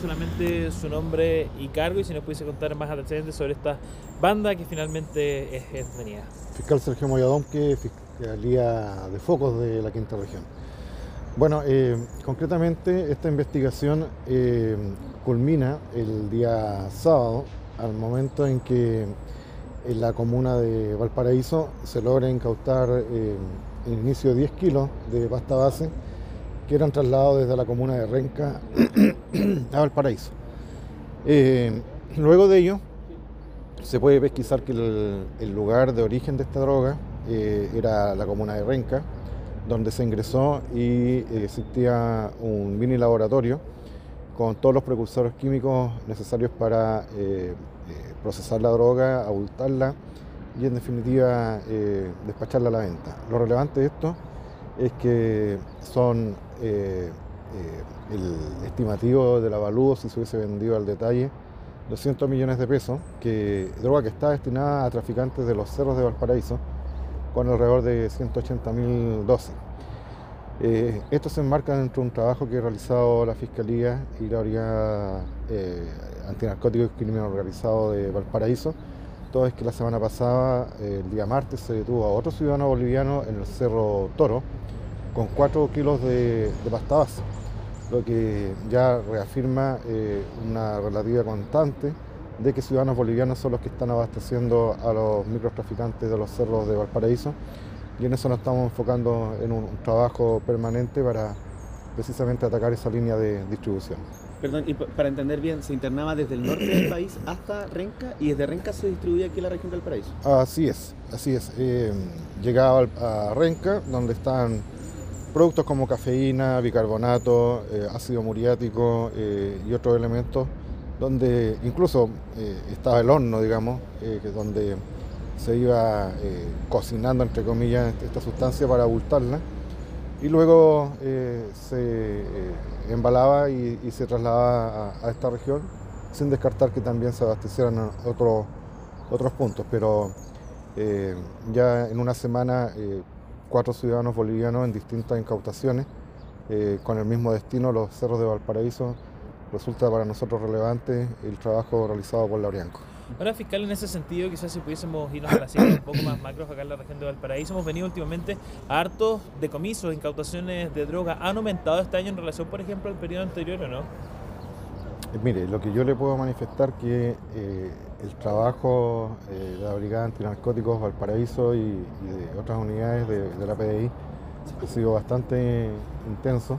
solamente su nombre y cargo y si nos pudiese contar más antecedentes sobre esta banda que finalmente es, es venida. Fiscal Sergio Moyadón, que Fiscalía de Focos de la Quinta Región. Bueno, eh, concretamente esta investigación eh, culmina el día sábado, al momento en que en la comuna de Valparaíso se logra incautar eh, en inicio 10 kilos de pasta base que eran trasladados desde la comuna de Renca a Valparaíso. luego de ello, se puede pesquisar que el, lugar de origen de esta droga era la comuna de Renca, donde se ingresó y eh, existía un mini laboratorio con todos los precursores químicos necesarios para eh, eh, procesar la droga, abultarla y en definitiva despacharla a la venta. Lo relevante de esto es que son el estimativo del avalúo si se hubiese vendido al detalle 200 millones de pesos, que droga que está destinada a traficantes de los cerros de Valparaíso, con alrededor de 180 mil dosis. Eh, esto se enmarca dentro de un trabajo que ha realizado la Fiscalía y la Brigada eh, Antinarcóticos y Crimen Organizado de Valparaíso, toda vez que la semana pasada, el día martes, se detuvo a otro ciudadano boliviano en el Cerro Toro con 4 kilos de, pasta base, lo que ya reafirma eh, una relativa constante de que ciudadanos bolivianos son los que están abasteciendo a los microtraficantes de los cerros de Valparaíso y en eso nos estamos enfocando en un, trabajo permanente para precisamente atacar esa línea de distribución. Perdón, y para entender bien, se internaba desde el norte del país hasta Renca y desde Renca se distribuía aquí en la región del Paraíso. Así es, así es. Eh, llegaba a Renca, donde están productos como cafeína, bicarbonato, eh, ácido muriático eh, y otros elementos donde incluso eh, estaba el horno, digamos, donde se iba cocinando, entre comillas, esta sustancia para abultarla, y luego se embalaba y, se trasladaba a, esta región, sin descartar que también se abastecieran otros, otros puntos, pero ya en una semana cuatro ciudadanos bolivianos en distintas incautaciones, con el mismo destino, los cerros de Valparaíso, resulta para nosotros relevante el trabajo realizado por Laurianco. Ahora, fiscal, en ese sentido, quizás si pudiésemos irnos a la cifra un poco más macros acá en la región de Valparaíso, hemos venido últimamente a hartos decomisos, incautaciones de droga. ¿Han aumentado este año en relación, por ejemplo, al periodo anterior o no? Eh, mire, lo que yo le puedo manifestar que eh, el trabajo eh, de la Brigada Antinarcóticos Valparaíso y, de otras unidades de, de, la PDI ha sido bastante intenso.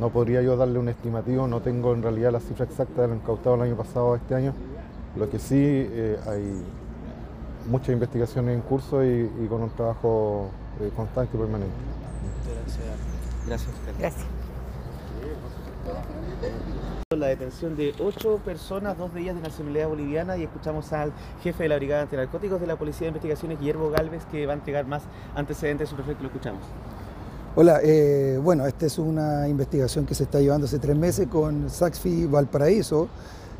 No podría yo darle un estimativo, no tengo en realidad la cifra exacta de lo incautado el año pasado a este año. Lo que sí eh, hay muchas investigaciones en curso y, con un trabajo eh, constante y permanente. Gracias. Gracias. La detención de ocho personas, dos de ellas de nacionalidad boliviana, y escuchamos al jefe de la Brigada Antinarcóticos de la Policía de Investigaciones, Guillermo Galvez, que va a entregar más antecedentes sobre el que lo escuchamos. Hola, eh, bueno, esta es una investigación que se está llevando hace tres meses con Saxfi Valparaíso,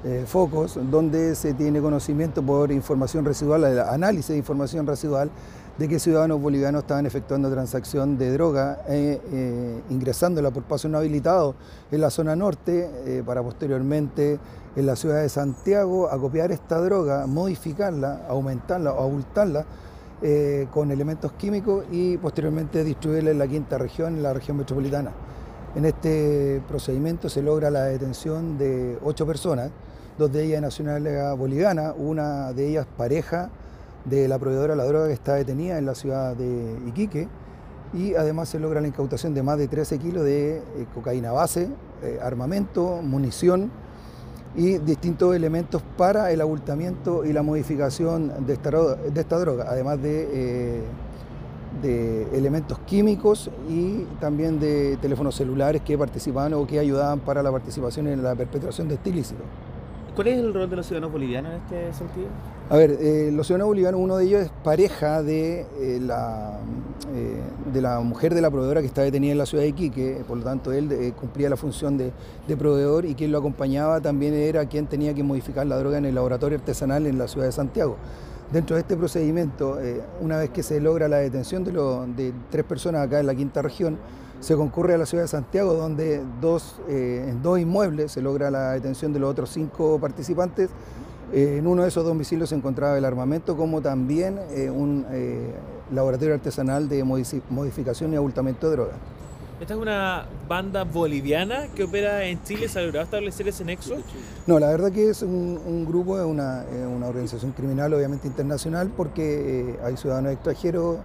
eh, Focos, donde se tiene conocimiento por información residual, análisis de información residual, de que ciudadanos bolivianos estaban efectuando transacción de droga, eh, ingresándola por paso no habilitado en la zona norte, para posteriormente en la ciudad de Santiago acopiar esta droga, modificarla, aumentarla o abultarla eh, con elementos químicos y posteriormente distribuirla en la quinta región, en la región metropolitana. En este procedimiento se logra la detención de ocho personas, dos de ellas de nacionalidad boliviana, una de ellas pareja de la proveedora de la droga que está detenida en la ciudad de Iquique, y además se logra la incautación de más de 13 kilos de eh, cocaína base, eh, armamento, munición, y distintos elementos para el abultamiento y la modificación de esta, droga, además de, eh, de, elementos químicos y también de teléfonos celulares que participaban o que ayudaban para la participación en la perpetración de este ilícito. ¿Cuál es el rol de los ciudadanos bolivianos en este sentido? A ver, eh, los ciudadanos bolivianos, uno de ellos es pareja de, eh, la, eh, de la mujer de la proveedora que está detenida en la ciudad de Iquique, por lo tanto él cumplía la función de, de, proveedor y quien lo acompañaba también era quien tenía que modificar la droga en el laboratorio artesanal en la ciudad de Santiago. Dentro de este procedimiento, una vez que se logra la detención de, de tres personas acá en la quinta región, se concurre a la ciudad de Santiago, donde dos, eh, en dos inmuebles se logra la detención de los otros cinco participantes. Eh, en uno de esos domicilios se encontraba el armamento, como también eh, un laboratorio artesanal de modificación y abultamiento de drogas. ¿Esta es una banda boliviana que opera en Chile? ¿Se ha logrado establecer ese nexo? No, la verdad que es un, grupo, es una, una, organización criminal obviamente internacional porque hay ciudadanos extranjeros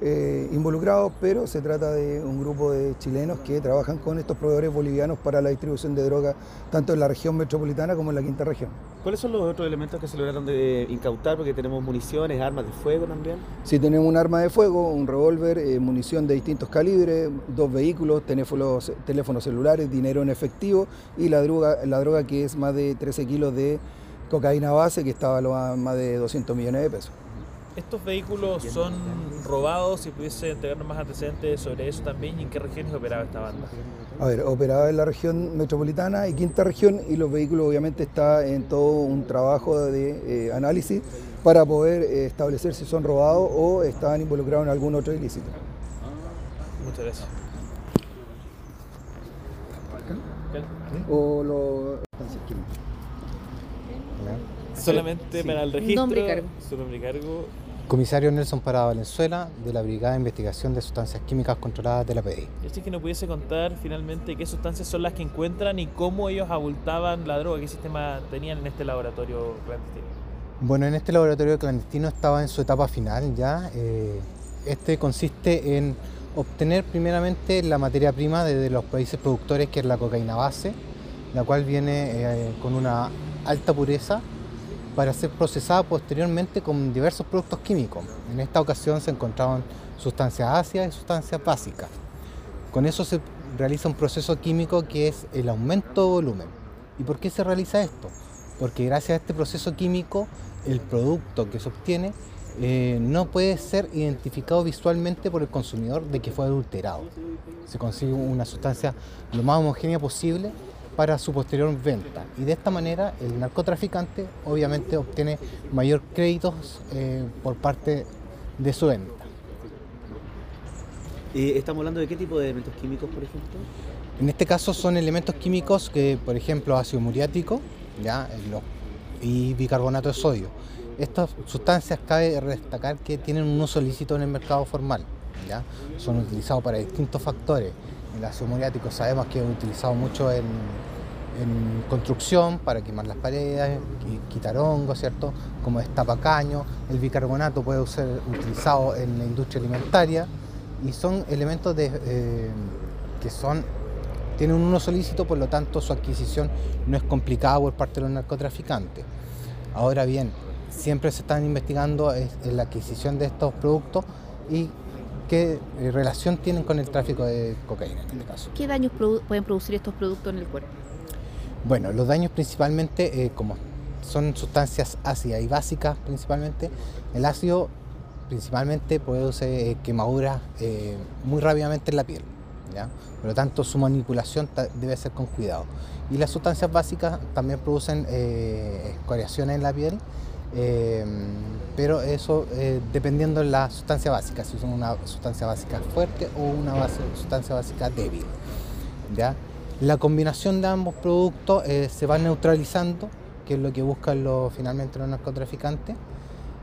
eh, involucrados, pero se trata de un grupo de chilenos que trabajan con estos proveedores bolivianos para la distribución de droga tanto en la región metropolitana como en la quinta región. ¿Cuáles son los otros elementos que se lograron de incautar? Porque tenemos municiones, armas de fuego también. Sí, tenemos un arma de fuego, un revólver, eh, munición de distintos calibres, dos vehículos, teléfonos, teléfonos celulares, dinero en efectivo y la droga, la droga que es más de 13 kilos de cocaína base que estaba a más de 200 millones de pesos. ¿Estos vehículos son robados? Si pudiese entregarnos más antecedentes sobre eso también, ¿y en qué regiones operaba esta banda? A ver, operaba en la región metropolitana y quinta región, y los vehículos obviamente está en todo un trabajo de eh, análisis para poder eh, establecer si son robados o estaban involucrados en algún otro ilícito. Muchas gracias. O los Solamente para el registro. Nombre y cargo. Su nombre y cargo. Comisario Nelson Parada Valenzuela, de la Brigada de Investigación de Sustancias Químicas Controladas de la PDI. es que nos pudiese contar finalmente qué sustancias son las que encuentran y cómo ellos abultaban la droga, qué sistema tenían en este laboratorio clandestino. Bueno, en este laboratorio clandestino estaba en su etapa final ya. Eh, este consiste en obtener primeramente la materia prima de los países productores, que es la cocaína base, la cual viene eh, con una alta pureza para ser procesada posteriormente con diversos productos químicos. En esta ocasión se encontraban sustancias ácidas y sustancias básicas. Con eso se realiza un proceso químico que es el aumento de volumen. ¿Y por qué se realiza esto? Porque gracias a este proceso químico el producto que se obtiene eh, no puede ser identificado visualmente por el consumidor de que fue adulterado. Se consigue una sustancia lo más homogénea posible para su posterior venta. Y de esta manera el narcotraficante obviamente obtiene mayor créditos eh, por parte de su venta. ¿Y estamos hablando de qué tipo de elementos químicos, por ejemplo? En este caso son elementos químicos que, por ejemplo, ácido muriático ¿ya? y bicarbonato de sodio. Estas sustancias cabe destacar que tienen un uso lícito en el mercado formal. ¿ya? Son utilizados para distintos factores el ácido sabemos que es utilizado mucho en, construcción para quemar las paredes, quitar hongos, ¿cierto? Como destapacaño. El bicarbonato puede ser utilizado en la industria alimentaria y son elementos eh, que son tienen un uso lícito, por lo tanto su adquisición no es complicada por parte de los narcotraficantes. Ahora bien, siempre se están investigando la adquisición de estos productos y qué eh, relación tienen con el tráfico de cocaína en este caso. ¿Qué daños pueden producir estos productos en el cuerpo? Bueno, los daños principalmente, eh, como son sustancias ácidas y básicas principalmente, el ácido principalmente produce eh, quemaduras muy rápidamente en la piel. ¿ya? Por lo tanto, su manipulación debe ser con cuidado. Y las sustancias básicas también producen escoriaciones en la piel Em, pero eso eh, dependiendo de la sustancia básica, si es una sustancia básica fuerte o una sustancia básica débil. ¿ya? La combinación de ambos productos eh, se va neutralizando, que es lo que buscan los, finalmente los narcotraficantes,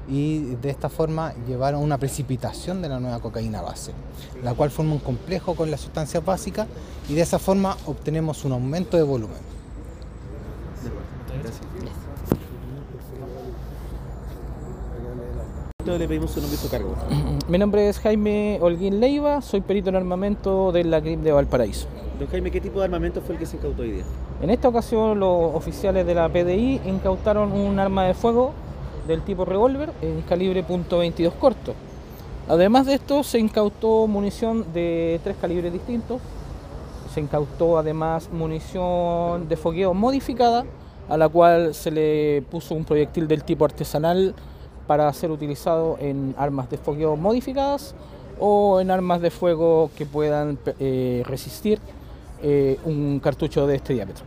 y de esta forma llevar a una precipitación de la nueva cocaína base, la cual forma un complejo con las sustancias básicas y de esa forma obtenemos un aumento de volumen. Le pedimos su nombre y su cargo. Mi nombre es Jaime Holguín Leiva, soy perito en armamento de la CRIM de Valparaíso. Don Jaime, ¿qué tipo de armamento fue el que se incautó hoy día? En esta ocasión los oficiales de la PDI incautaron un arma de fuego del tipo revólver en calibre .22 corto. Además de esto se incautó munición de tres calibres distintos. Se incautó además munición de fogueo modificada a la cual se le puso un proyectil del tipo artesanal para ser utilizado en armas de fogueo modificadas o en armas de fuego que puedan eh, resistir eh, un cartucho de este diámetro.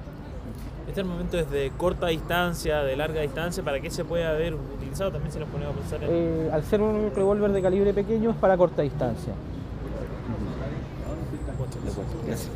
Este armamento es de corta distancia, de larga distancia, ¿para qué se puede haber utilizado? También se nos ponemos a pensar en... Eh, al ser un revólver de calibre pequeño es para corta distancia. Gracias.